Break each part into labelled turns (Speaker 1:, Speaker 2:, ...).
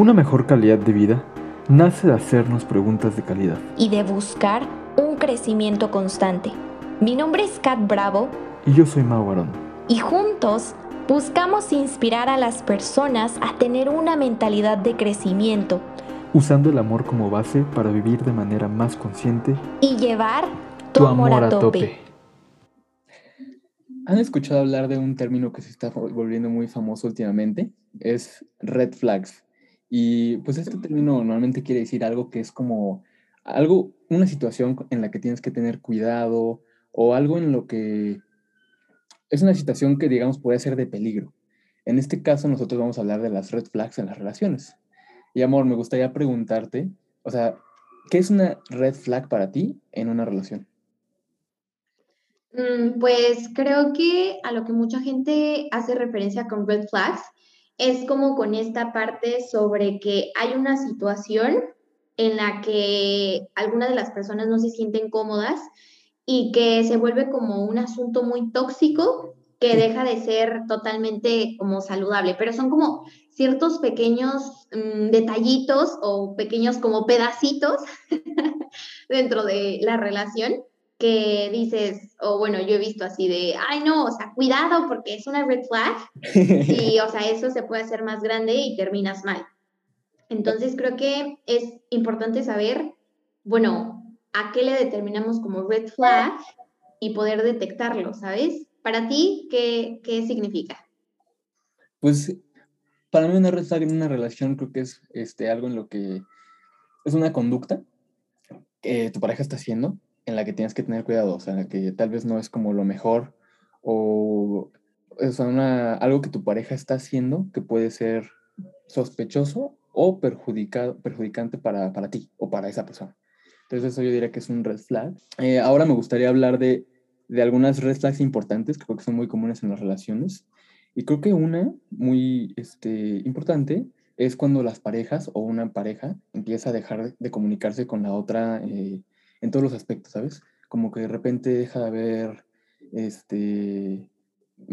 Speaker 1: Una mejor calidad de vida nace de hacernos preguntas de calidad.
Speaker 2: y de buscar un crecimiento constante. Mi nombre es Kat Bravo
Speaker 1: Y yo soy Mau Arón.
Speaker 2: y juntos buscamos inspirar a las personas a tener una mentalidad de crecimiento
Speaker 1: usando el amor como base para vivir de manera más consciente
Speaker 2: y llevar tu, amor, a tope.
Speaker 3: ¿Han escuchado hablar de un término que se está vol- volviendo muy famoso últimamente? Es red flags. Y pues este término normalmente quiere decir algo que es como algo, una situación en la que tienes que tener cuidado o algo en lo que es una situación que digamos puede ser de peligro. En este caso nosotros vamos a hablar de las red flags en las relaciones. Y amor, me gustaría preguntarte, o sea, ¿qué es una red flag para ti en una relación?
Speaker 4: Mm, Pues creo que a lo que mucha gente hace referencia con red flags es como con esta parte sobre que hay una situación en la que algunas de las personas no se sienten cómodas y que se vuelve como un asunto muy tóxico que deja de ser totalmente como saludable, pero son como ciertos pequeños mm, detallitos o pequeños como pedacitos dentro de la relación que dices, o bueno, yo he visto así de, ay no, o sea, cuidado porque es una red flag y, o sea, eso se puede hacer más grande y terminas mal. Entonces creo que es importante saber, bueno, a qué le determinamos como red flag y poder detectarlo, ¿sabes? Para ti, ¿qué, qué significa?
Speaker 3: Pues para mí una red flag en una relación creo que es este, algo en lo que es una conducta que tu pareja está haciendo en la que tienes que tener cuidado, o sea, en la que tal vez no es como lo mejor o, una, algo que tu pareja está haciendo que puede ser sospechoso o perjudicado, perjudicante para, para ti o para esa persona. Entonces eso yo diría que es un red flag. Eh, ahora me gustaría hablar de, de algunas red flags importantes que creo que son muy comunes en las relaciones. Y creo que una muy este, importante es cuando las parejas o una pareja empieza a dejar de comunicarse con la otra eh, en todos los aspectos, ¿sabes? Como que de repente deja de haber, este,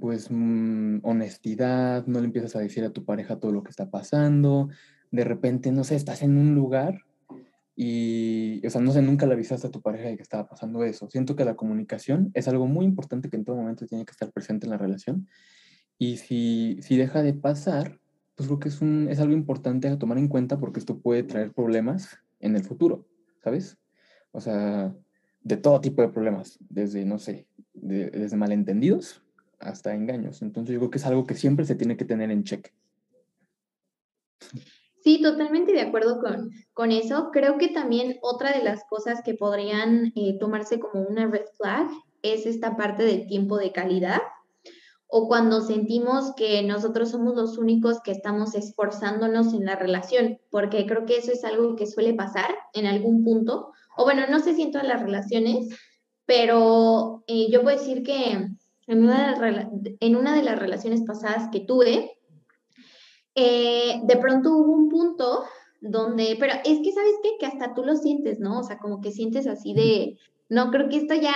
Speaker 3: pues, mm, honestidad, no le empiezas a decir a tu pareja todo lo que está pasando, de repente, no sé, estás en un lugar y, o sea, no sé, nunca le avisaste a tu pareja de que estaba pasando eso. Siento que la comunicación es algo muy importante que en todo momento tiene que estar presente en la relación y si, si deja de pasar, pues creo que es, un, es algo importante a tomar en cuenta porque esto puede traer problemas en el futuro, ¿sabes? O sea, de todo tipo de problemas, desde, no sé, de- desde malentendidos hasta engaños. Entonces yo creo que es algo que siempre se tiene que tener en check.
Speaker 4: Sí, totalmente de acuerdo con, con eso. Creo que también otra de las cosas que podrían eh, tomarse como una red flag es esta parte del tiempo de calidad o cuando sentimos que nosotros somos los únicos que estamos esforzándonos en la relación, porque creo que eso es algo que suele pasar en algún punto, o bueno, no sé si en todas las relaciones, pero eh, yo puedo decir que en una, de las en una de las relaciones pasadas que tuve, eh, de pronto hubo un punto donde, pero es que, ¿sabes qué? Que hasta tú lo sientes, ¿no? O sea, como que sientes así de, no, creo que esto ya,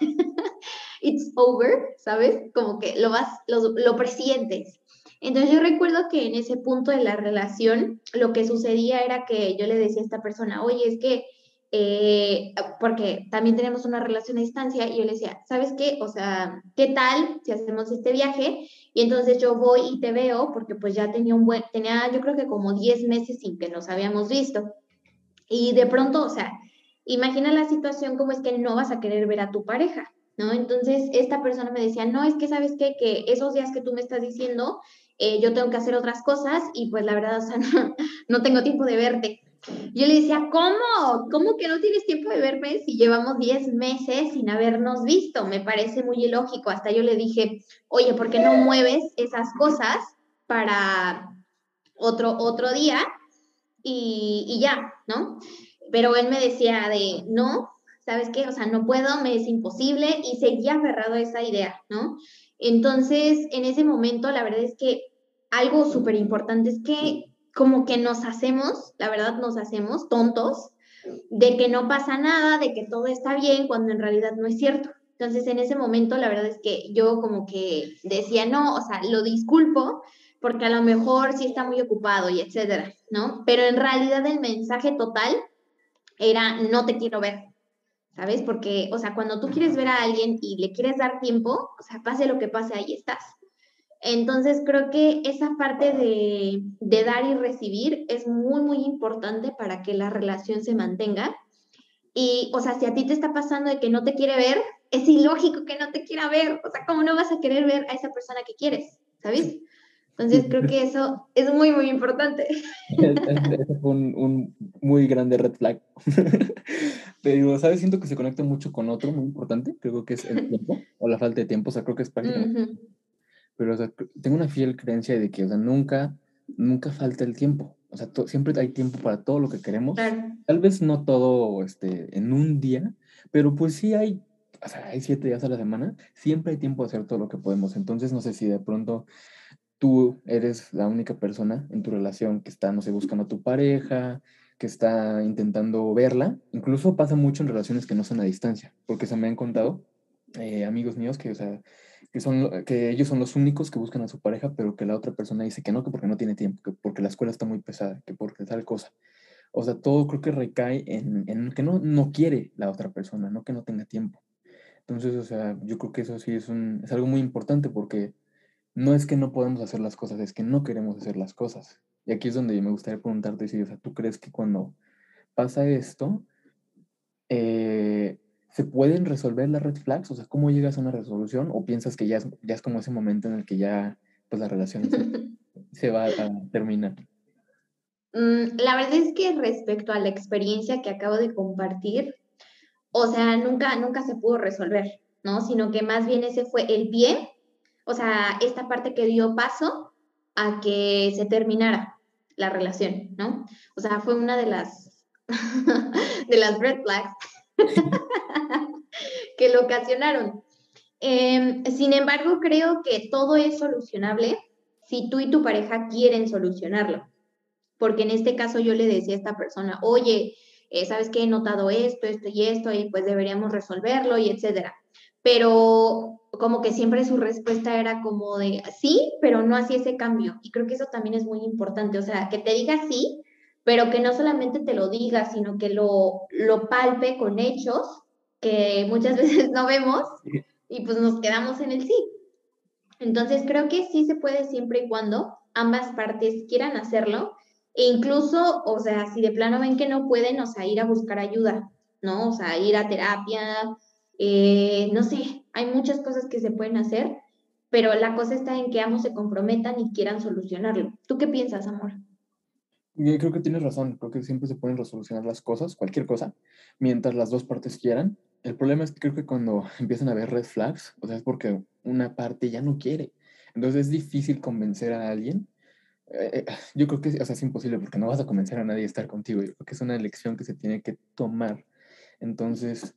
Speaker 4: it's over, ¿sabes? Como que lo vas, lo, lo presientes. Entonces yo recuerdo que en ese punto de la relación, lo que sucedía era que yo le decía a esta persona, oye, es que, eh, porque también tenemos una relación a distancia, y yo le decía, ¿sabes qué? O sea, ¿qué tal si hacemos este viaje? Y entonces yo voy y te veo, porque pues ya tenía un buen, tenía yo creo que como 10 meses sin que nos habíamos visto. Y de pronto, o sea, imagina la situación como es que no vas a querer ver a tu pareja, ¿no? Entonces esta persona me decía, no, es que sabes qué, que esos días que tú me estás diciendo, eh, yo tengo que hacer otras cosas y pues la verdad, o sea, no, no tengo tiempo de verte. Yo le decía, ¿cómo? ¿Cómo que no tienes tiempo de verme si llevamos 10 meses sin habernos visto? Me parece muy ilógico. Hasta yo le dije, oye, ¿por qué no mueves esas cosas para otro, otro día y, y ya, ¿no? Pero él me decía de, no, ¿sabes qué? O sea, no puedo, me es imposible y seguía aferrado a esa idea, ¿no? Entonces, en ese momento, la verdad es que algo súper importante es que como que nos hacemos, la verdad nos hacemos tontos de que no pasa nada, de que todo está bien, cuando en realidad no es cierto. Entonces, en ese momento, la verdad es que yo como que decía, no, o sea, lo disculpo, porque a lo mejor sí está muy ocupado y etcétera, ¿no? Pero en realidad el mensaje total era no te quiero ver, ¿sabes? Porque, o sea, cuando tú quieres ver a alguien y le quieres dar tiempo, o sea, pase lo que pase, ahí estás. Entonces, creo que esa parte de, de dar y recibir es muy, muy importante para que la relación se mantenga. Y, o sea, si a ti te está pasando de que no te quiere ver, es ilógico que no te quiera ver. O sea, ¿cómo no vas a querer ver a esa persona que quieres? ¿Sabes? Entonces creo que eso es muy, muy importante.
Speaker 3: Ese fue un, un, muy grande red flag. Pero, ¿sabes? Siento que se conecta mucho con otro muy importante. Creo que es el tiempo o la falta de tiempo. O sea, creo que es prácticamente. Pero, o sea, tengo una fiel creencia de que, o sea, nunca, nunca falta el tiempo. O sea, siempre hay tiempo para todo lo que queremos. Tal vez no todo este, en un día, pero pues sí hay, o sea, hay siete días a la semana. Siempre hay tiempo de hacer todo lo que podemos. Entonces, no sé si de pronto tú eres la única persona en tu relación que está, no sé, buscando a tu pareja, que está intentando verla. Incluso pasa mucho en relaciones que no son a distancia, porque se me han contado eh, amigos míos que, o sea, que, son, que ellos son los únicos que buscan a su pareja, pero que la otra persona dice que no, que porque no tiene tiempo, que porque la escuela está muy pesada, que porque tal cosa. O sea, todo creo que recae en, en que no, no quiere la otra persona, no que no tenga tiempo. Entonces, o sea, yo creo que eso sí es, un, es algo muy importante porque no es que no podemos hacer las cosas, es que no queremos hacer las cosas. Y aquí es donde me gustaría preguntarte si, o sea, ¿tú crees que cuando pasa esto, eh, se pueden resolver las red flags? O sea, ¿cómo llegas a una resolución? ¿O piensas que ya es, ya es como ese momento en el que ya, pues la relación se, va a terminar?
Speaker 4: Mm, la verdad es que respecto a la experiencia que acabo de compartir, o sea, nunca, nunca se pudo resolver, ¿no? Sino que más bien ese fue el bien o sea, esta parte que dio paso a que se terminara la relación, ¿no? O sea, fue una de las, de las red flags que lo ocasionaron. Em, sin embargo, creo que todo es solucionable si tú y tu pareja quieren solucionarlo. Porque en este caso yo le decía a esta persona, oye, eh, ¿sabes qué? He notado esto, esto y esto, y pues deberíamos resolverlo, y etcétera pero como que siempre su respuesta era como de sí, pero no hacía ese cambio. Y creo que eso también es muy importante, o sea, que te diga sí, pero que no solamente te lo diga, sino que lo, lo palpe con hechos que muchas veces no vemos y pues nos quedamos en el sí. Entonces creo que sí se puede siempre y cuando ambas partes quieran hacerlo e incluso, o sea, si de plano ven que no pueden, o sea, ir a buscar ayuda, ¿no? O sea, ir a terapia, eh, no sé, hay muchas cosas que se pueden hacer, pero la cosa está en que ambos se comprometan y quieran solucionarlo. ¿Tú qué piensas, amor?
Speaker 3: Yo creo que tienes razón, creo que siempre se pueden resolucionar las cosas, cualquier cosa, mientras las dos partes quieran. El problema es que creo que cuando empiezan a haber red flags, o sea, es porque una parte ya no quiere. Entonces es difícil convencer a alguien. Eh, eh, yo creo que o sea, es imposible porque no vas a convencer a nadie a estar contigo. Yo creo que es una elección que se tiene que tomar. Entonces,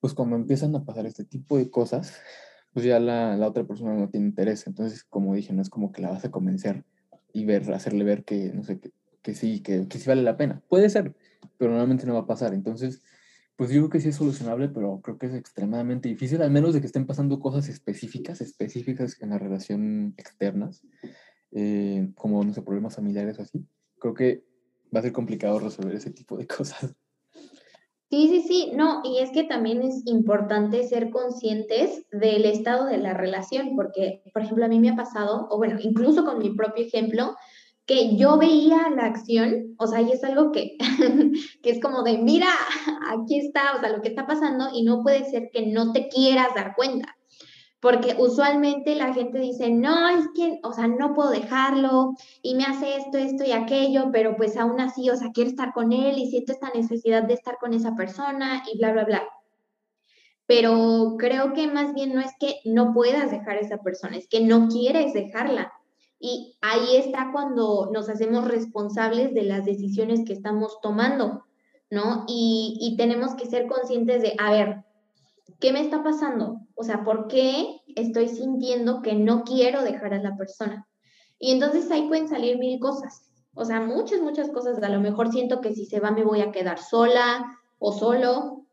Speaker 3: pues cuando empiezan a pasar este tipo de cosas, pues ya la, la, otra persona no tiene interés. Entonces, como dije, no es como que la vas a convencer y ver, hacerle ver que, no sé, que, que sí, que, que, sí vale la pena. Puede ser, pero normalmente no va a pasar. Entonces, pues yo creo que sí es solucionable, pero creo que es extremadamente difícil, al menos de que estén pasando cosas específicas, específicas en la relación externas, eh, como, no sé, problemas familiares o así. Creo que va a ser complicado resolver ese tipo de cosas.
Speaker 4: Sí, sí, sí, no, y es que también es importante ser conscientes del estado de la relación, porque, por ejemplo, a mí me ha pasado, o bueno, incluso con mi propio ejemplo, que yo veía la acción, o sea, y es algo que, que es como de, mira, aquí está, o sea, lo que está pasando, y no puede ser que no te quieras dar cuenta porque usualmente la gente dice, no, es que, o sea, no puedo dejarlo y me hace esto, esto y aquello, pero pues aún así, o sea, quiero estar con él y siento esta necesidad de estar con esa persona y bla, bla, bla. Pero creo que más bien no es que no puedas dejar a esa persona, es que no quieres dejarla. Y ahí está cuando nos hacemos responsables de las decisiones que estamos tomando, ¿no? Y, y tenemos que ser conscientes de, a ver, ¿qué me está pasando? O sea, ¿por qué estoy sintiendo que no quiero dejar a la persona? Y entonces ahí pueden salir mil cosas. O sea, muchas, muchas cosas. A lo mejor siento que si se va me voy a quedar sola o solo.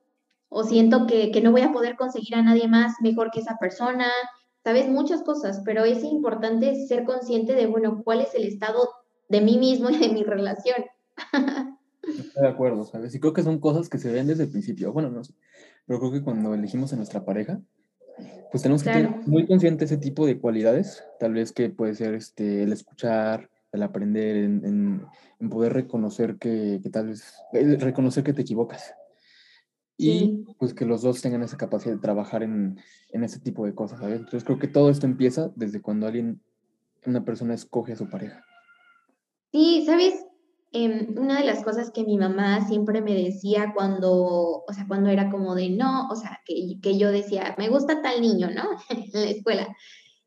Speaker 4: O siento que, que no voy a poder conseguir a nadie más mejor que esa persona. Sabes muchas cosas, pero es importante ser consciente de, bueno, cuál es el estado de mí mismo y de mi relación.
Speaker 3: Estoy de acuerdo, ¿sabes? Y creo que son cosas que se ven desde el principio. Bueno, no sé, pero creo que cuando elegimos a nuestra pareja, pues tenemos que tener muy consciente ese tipo de cualidades, tal vez que puede ser este, el escuchar, el aprender, en, en, poder reconocer que, que, tal vez, reconocer que te equivocas. Y pues que los dos tengan esa capacidad de trabajar en, en ese tipo de cosas, ¿sabes? Entonces creo que todo esto empieza desde cuando alguien, una persona escoge a su pareja.
Speaker 4: Sí, ¿sabes? Em, una de las cosas que mi mamá siempre me decía cuando, o sea, cuando era como de no, o sea, que, que yo decía, me gusta tal niño, ¿no? en la escuela.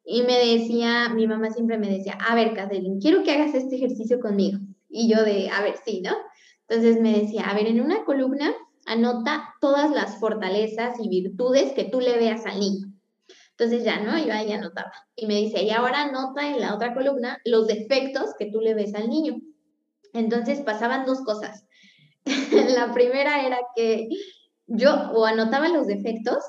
Speaker 4: Y me decía, mi mamá siempre me decía, a ver, Catherine, quiero que hagas este ejercicio conmigo. Y yo de, a ver, sí, ¿no? Entonces me decía, a ver, en una columna anota todas las fortalezas y virtudes que tú le veas al niño. Entonces ya, ¿no? Yo ahí anotaba. Y me dice, y ahora anota en la otra columna los defectos que tú le ves al niño. Entonces pasaban dos cosas. la primera era que yo o anotaba los defectos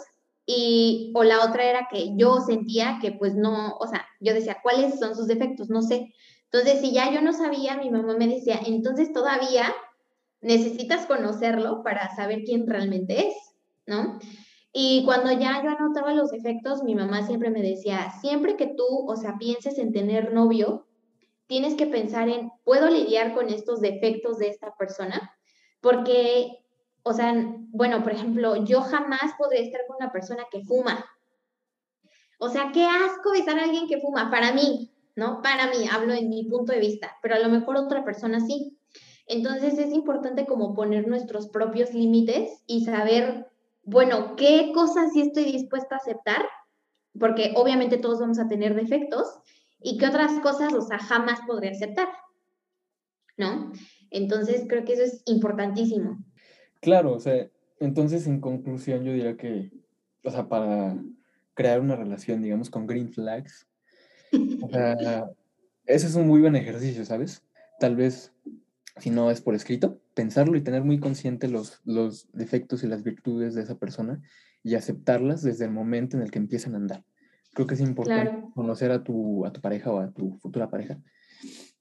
Speaker 4: y o la otra era que yo sentía que pues no, o sea, yo decía, ¿cuáles son sus defectos? No sé. Entonces, si ya yo no sabía, mi mamá me decía, entonces todavía necesitas conocerlo para saber quién realmente es, ¿no? Y cuando ya yo anotaba los defectos, mi mamá siempre me decía, siempre que tú, o sea, pienses en tener novio, tienes que pensar en, ¿puedo lidiar con estos defectos de esta persona? Porque, o sea, bueno, por ejemplo, yo jamás podré estar con una persona que fuma. O sea, qué asco besar a alguien que fuma, para mí, ¿no? Para mí, hablo en mi punto de vista, pero a lo mejor otra persona sí. Entonces es importante como poner nuestros propios límites y saber, bueno, qué cosas sí estoy dispuesta a aceptar, porque obviamente todos vamos a tener defectos, y qué otras cosas, o sea, jamás podría aceptar, ¿no? Entonces, creo que eso es importantísimo.
Speaker 3: Claro, o sea, entonces, en conclusión, yo diría que, o sea, para crear una relación, digamos, con green flags, o sea, ese es un muy buen ejercicio, ¿sabes? Tal vez, si no es por escrito, pensarlo y tener muy consciente los, los defectos y las virtudes de esa persona y aceptarlas desde el momento en el que empiezan a andar. Creo que es importante conocer a tu, a tu pareja o a tu futura pareja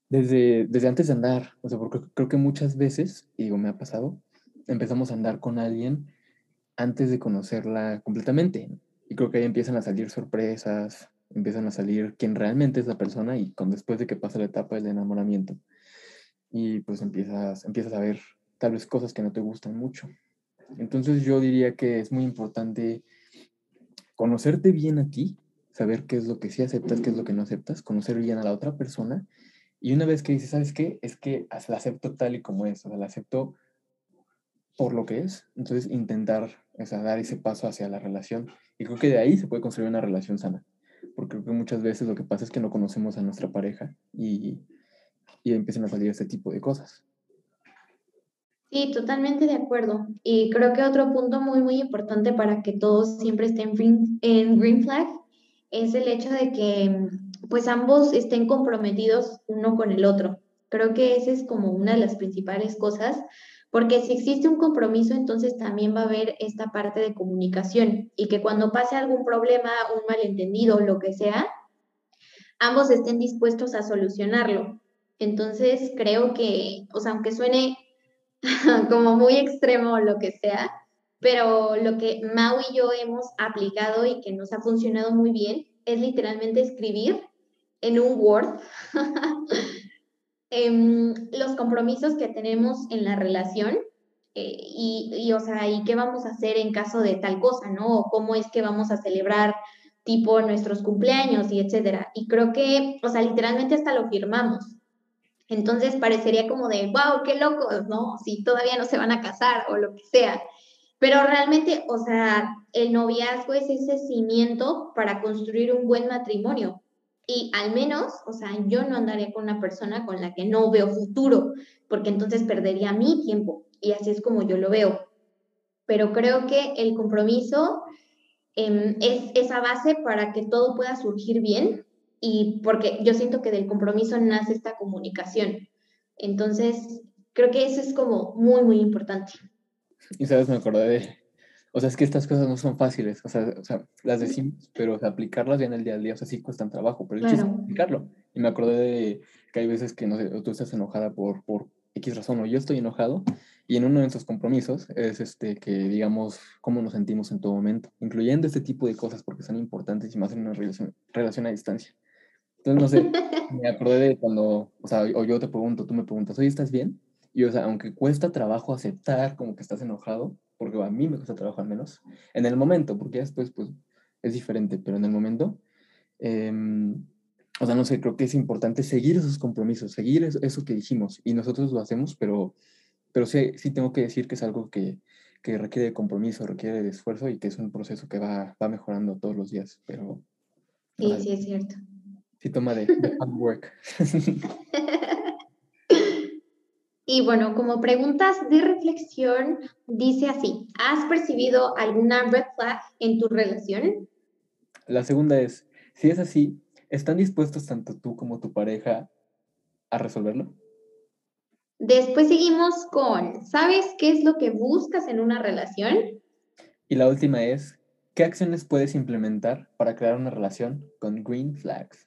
Speaker 3: desde, desde antes de andar. O sea, porque creo que muchas veces, y digo, me ha pasado, empezamos a andar con alguien antes de conocerla completamente. Y creo que ahí empiezan a salir sorpresas, empiezan a salir quién realmente es la persona y con después de que pasa la etapa del enamoramiento. Y pues empiezas, empiezas a ver tal vez cosas que no te gustan mucho. Entonces yo diría que es muy importante conocerte bien a ti saber qué es lo que sí aceptas, qué es lo que no aceptas, conocer bien a la otra persona. Y una vez que dices, ¿sabes qué? Es que la acepto tal y como es, o sea, la acepto por lo que es. Entonces, intentar o sea, dar ese paso hacia la relación. Y creo que de ahí se puede construir una relación sana. Porque creo que muchas veces lo que pasa es que no conocemos a nuestra pareja y, y empiezan a salir este tipo de cosas.
Speaker 4: Sí, totalmente de acuerdo. Y creo que otro punto muy, muy importante para que todos siempre estén en green flag es el hecho de que pues ambos estén comprometidos uno con el otro. Creo que esa es como una de las principales cosas, porque si existe un compromiso, entonces también va a haber esta parte de comunicación y que cuando pase algún problema, un malentendido, lo que sea, ambos estén dispuestos a solucionarlo. Entonces, creo que, o sea, aunque suene como muy extremo o lo que sea, pero lo que Mau y yo hemos aplicado y que nos ha funcionado muy bien es literalmente escribir en un Word em, los compromisos que tenemos en la relación eh, y, o sea, y qué vamos a hacer en caso de tal cosa, ¿no? O cómo es que vamos a celebrar tipo nuestros cumpleaños y etcétera. Y creo que, o sea, literalmente hasta lo firmamos. Entonces parecería como de, wow, qué locos, ¿no? Si todavía no se van a casar o lo que sea. Pero realmente, o sea, el noviazgo es ese cimiento para construir un buen matrimonio. Y al menos, o sea, yo no andaría con una persona con la que no veo futuro, porque entonces perdería mi tiempo. Y así es como yo lo veo. Pero creo que el compromiso em, es esa base para que todo pueda surgir bien y porque yo siento que del compromiso nace esta comunicación. Entonces, creo que eso es como muy, muy importante.
Speaker 3: Y sabes, me acordé de o sea, es que estas cosas no son fáciles, o sea, o sea las decimos, pero aplicarlas ya en el día a día, o sea, sí cuestan trabajo, pero el aplicarlo. Y me acordé de que hay veces que, no sé, tú estás enojada por, por X razón o yo estoy enojado y en uno de nuestros compromisos es este que digamos cómo nos sentimos en todo momento, incluyendo este tipo de cosas porque son importantes y más en una relación, relación a distancia. Entonces, no sé, me acordé de cuando, o sea, o yo te pregunto, tú me preguntas, oye, ¿estás bien? Y, o sea, aunque cuesta trabajo aceptar como que estás enojado, porque a mí me cuesta trabajo al menos, en el momento, porque después, pues, es diferente, pero en el momento, eh, o sea, no sé, creo que es importante seguir esos compromisos, seguir eso, que dijimos, y nosotros lo hacemos, pero, pero sí, sí tengo que decir que es algo que, que requiere de compromiso, requiere de esfuerzo y que es un proceso que va, va mejorando todos los días, pero...
Speaker 4: Sí, sí, es cierto.
Speaker 3: Sí, toma de, hard work.
Speaker 4: Y bueno, como preguntas de reflexión, dice así, ¿has percibido alguna red flag en tu relación?
Speaker 3: La segunda es, si es así, ¿Están dispuestos tanto tú como tu pareja a resolverlo?
Speaker 4: Después seguimos con, ¿sabes qué es lo que buscas en una relación?
Speaker 3: Y la última es, ¿qué acciones puedes implementar para crear una relación con green flags?